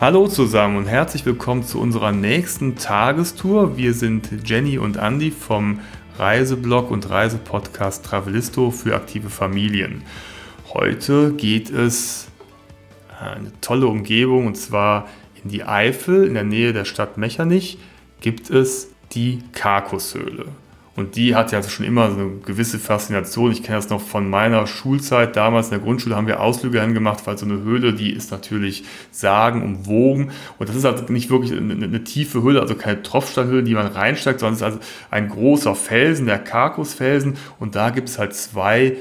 Hallo zusammen und herzlich willkommen zu unserer nächsten Tagestour. Wir sind Jenny und Andy vom Reiseblog und Reisepodcast Travelisto für aktive Familien. Heute geht es äh, eine tolle Umgebung und zwar in die Eifel, in der Nähe der Stadt Mechernich, gibt es die Karkushöhle. Und die hat ja also schon immer so eine gewisse Faszination. Ich kenne das noch von meiner Schulzeit. Damals in der Grundschule haben wir Ausflüge hingemacht, weil so eine Höhle, die ist natürlich sagenumwogen. Und das ist also nicht wirklich eine, eine tiefe Höhle, also keine Tropfsteinhöhle, die man reinsteigt, sondern es ist also ein großer Felsen, der Karkusfelsen. Und da gibt es halt zwei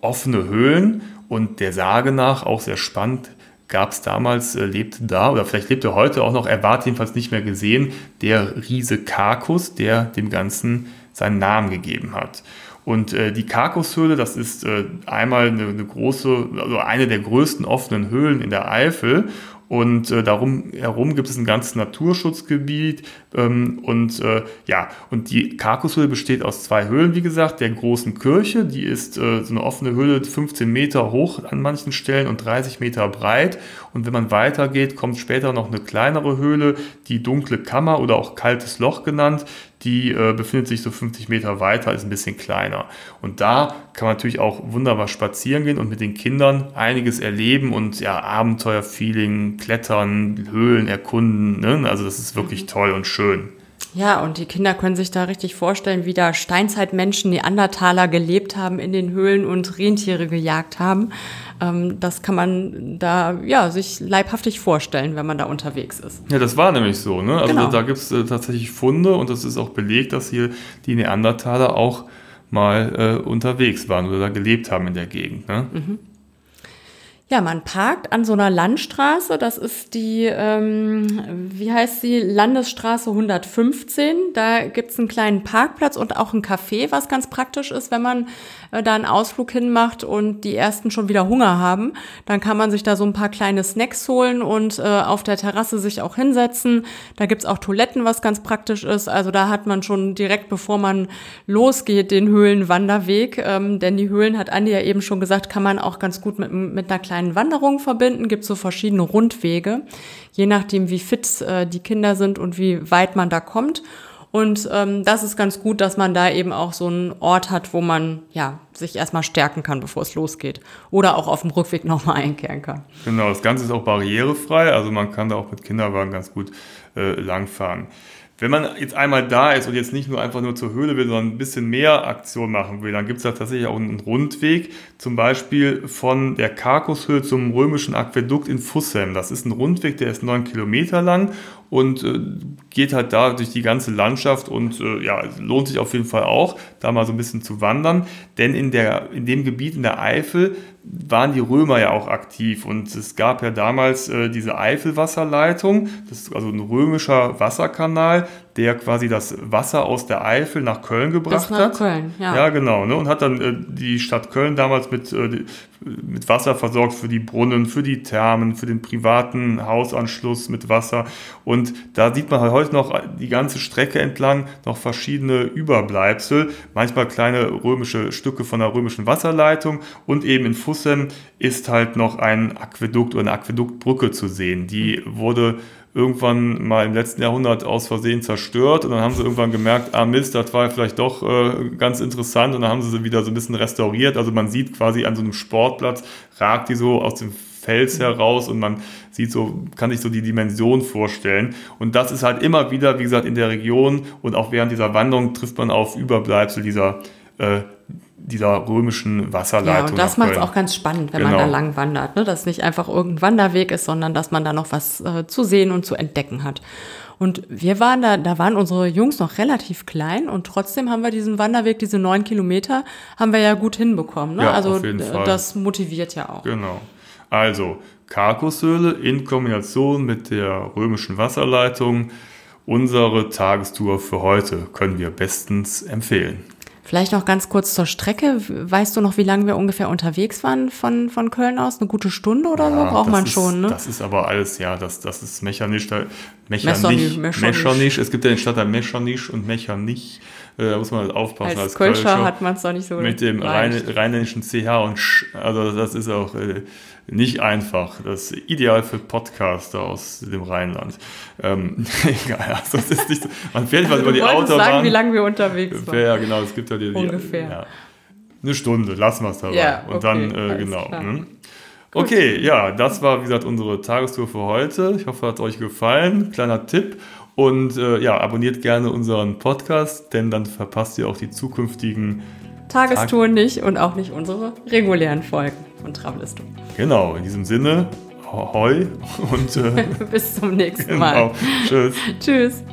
offene Höhlen. Und der Sage nach, auch sehr spannend, gab es damals, äh, lebte da, oder vielleicht lebt er heute auch noch, er war jedenfalls nicht mehr gesehen, der Riese Karkus, der dem Ganzen seinen Namen gegeben hat. Und äh, die Karkushöhle, das ist äh, einmal eine, eine, große, also eine der größten offenen Höhlen in der Eifel und äh, darum herum gibt es ein ganzes Naturschutzgebiet. Ähm, und äh, ja, und die Karkushöhle besteht aus zwei Höhlen, wie gesagt. Der großen Kirche, die ist äh, so eine offene Höhle, 15 Meter hoch an manchen Stellen und 30 Meter breit. Und wenn man weitergeht, kommt später noch eine kleinere Höhle, die dunkle Kammer oder auch kaltes Loch genannt die äh, befindet sich so 50 Meter weiter, ist ein bisschen kleiner. Und da kann man natürlich auch wunderbar spazieren gehen und mit den Kindern einiges erleben und ja, Abenteuerfeeling, Klettern, Höhlen erkunden. Ne? Also das ist wirklich mhm. toll und schön. Ja, und die Kinder können sich da richtig vorstellen, wie da Steinzeitmenschen, Neandertaler gelebt haben in den Höhlen und Rentiere gejagt haben. Ähm, das kann man da ja sich leibhaftig vorstellen, wenn man da unterwegs ist. Ja, das war nämlich so. Ne? Also genau. da, da gibt es äh, tatsächlich Funde und das ist auch belegt, dass hier die Neandertaler auch mal äh, unterwegs waren oder da gelebt haben in der Gegend. Ne? Mhm. Ja, man parkt an so einer Landstraße. Das ist die, ähm, wie heißt sie, Landesstraße 115. Da gibt's einen kleinen Parkplatz und auch ein Café, was ganz praktisch ist, wenn man äh, da einen Ausflug hinmacht und die ersten schon wieder Hunger haben. Dann kann man sich da so ein paar kleine Snacks holen und äh, auf der Terrasse sich auch hinsetzen. Da gibt's auch Toiletten, was ganz praktisch ist. Also da hat man schon direkt, bevor man losgeht, den Höhlenwanderweg. Ähm, denn die Höhlen, hat Andi ja eben schon gesagt, kann man auch ganz gut mit, mit einer kleinen kleinen Wanderungen verbinden, gibt so verschiedene Rundwege, je nachdem, wie fit äh, die Kinder sind und wie weit man da kommt. Und ähm, das ist ganz gut, dass man da eben auch so einen Ort hat, wo man ja sich erstmal stärken kann, bevor es losgeht. Oder auch auf dem Rückweg nochmal einkehren kann. Genau, das Ganze ist auch barrierefrei, also man kann da auch mit Kinderwagen ganz gut äh, langfahren. Wenn man jetzt einmal da ist und jetzt nicht nur einfach nur zur Höhle will, sondern ein bisschen mehr Aktion machen will, dann gibt es da tatsächlich auch einen Rundweg, zum Beispiel von der Karkushöhe zum römischen Aquädukt in Fussem. Das ist ein Rundweg, der ist neun Kilometer lang und äh, geht halt da durch die ganze Landschaft und äh, ja, lohnt sich auf jeden Fall auch, da mal so ein bisschen zu wandern, denn in, der, in dem Gebiet in der Eifel waren die Römer ja auch aktiv. Und es gab ja damals äh, diese Eifelwasserleitung, das ist also ein römischer Wasserkanal, der quasi das Wasser aus der Eifel nach Köln gebracht Bis nach hat. Köln, ja. Ja, genau, ne, und hat dann äh, die Stadt Köln damals mit, äh, mit Wasser versorgt für die Brunnen, für die Thermen, für den privaten Hausanschluss mit Wasser und da sieht man halt heute noch die ganze Strecke entlang noch verschiedene Überbleibsel, manchmal kleine römische Stücke von der römischen Wasserleitung und eben in Fussen ist halt noch ein Aquädukt oder eine Aquäduktbrücke zu sehen. Die wurde irgendwann mal im letzten Jahrhundert aus Versehen zerstört und dann haben sie irgendwann gemerkt, ah Mist, das war vielleicht doch äh, ganz interessant und dann haben sie sie wieder so ein bisschen restauriert. Also man sieht quasi an so einem Sportplatz, ragt die so aus dem Fels heraus und man sieht so, kann sich so die Dimension vorstellen. Und das ist halt immer wieder, wie gesagt, in der Region und auch während dieser Wanderung trifft man auf Überbleibsel dieser äh, dieser römischen Wasserleitung. Ja, und das macht es auch ganz spannend, wenn genau. man da lang wandert. Ne? Dass es nicht einfach irgendein Wanderweg ist, sondern dass man da noch was äh, zu sehen und zu entdecken hat. Und wir waren da, da waren unsere Jungs noch relativ klein und trotzdem haben wir diesen Wanderweg, diese neun Kilometer, haben wir ja gut hinbekommen. Ne? Ja, also Fall. das motiviert ja auch. Genau. Also Karkushöhle in Kombination mit der römischen Wasserleitung. Unsere Tagestour für heute können wir bestens empfehlen. Vielleicht noch ganz kurz zur Strecke. Weißt du noch, wie lange wir ungefähr unterwegs waren von, von Köln aus? Eine gute Stunde oder ja, so braucht man ist, schon, ne? Das ist aber alles, ja, das, das ist mechanisch. Da, mechanisch, mechanisch. Es gibt ja den Stadtteil Mechanisch und Mechanisch. Äh, da muss man halt aufpassen. Als, als Kölscher, Kölscher hat man es doch nicht so Mit dem Rhein, rheinländischen CH und Sch. Also das ist auch äh, nicht einfach. Das ist ideal für Podcaster aus dem Rheinland. Ähm, egal, also das ist nicht so. Man fährt also über die Autobahn. sagen, wie lange wir unterwegs waren. Ja, genau. Es gibt ja die, Ungefähr. Ja, eine Stunde, lassen wir es dabei. Ja, okay, und dann, äh, genau. Okay, ja, das war, wie gesagt, unsere Tagestour für heute. Ich hoffe, hat euch gefallen. Kleiner Tipp. Und äh, ja, abonniert gerne unseren Podcast, denn dann verpasst ihr auch die zukünftigen Tagestouren Tag nicht und auch nicht unsere regulären Folgen von Travelisto. Genau, in diesem Sinne, hoi und äh, bis zum nächsten Mal. Genau. Tschüss. Tschüss.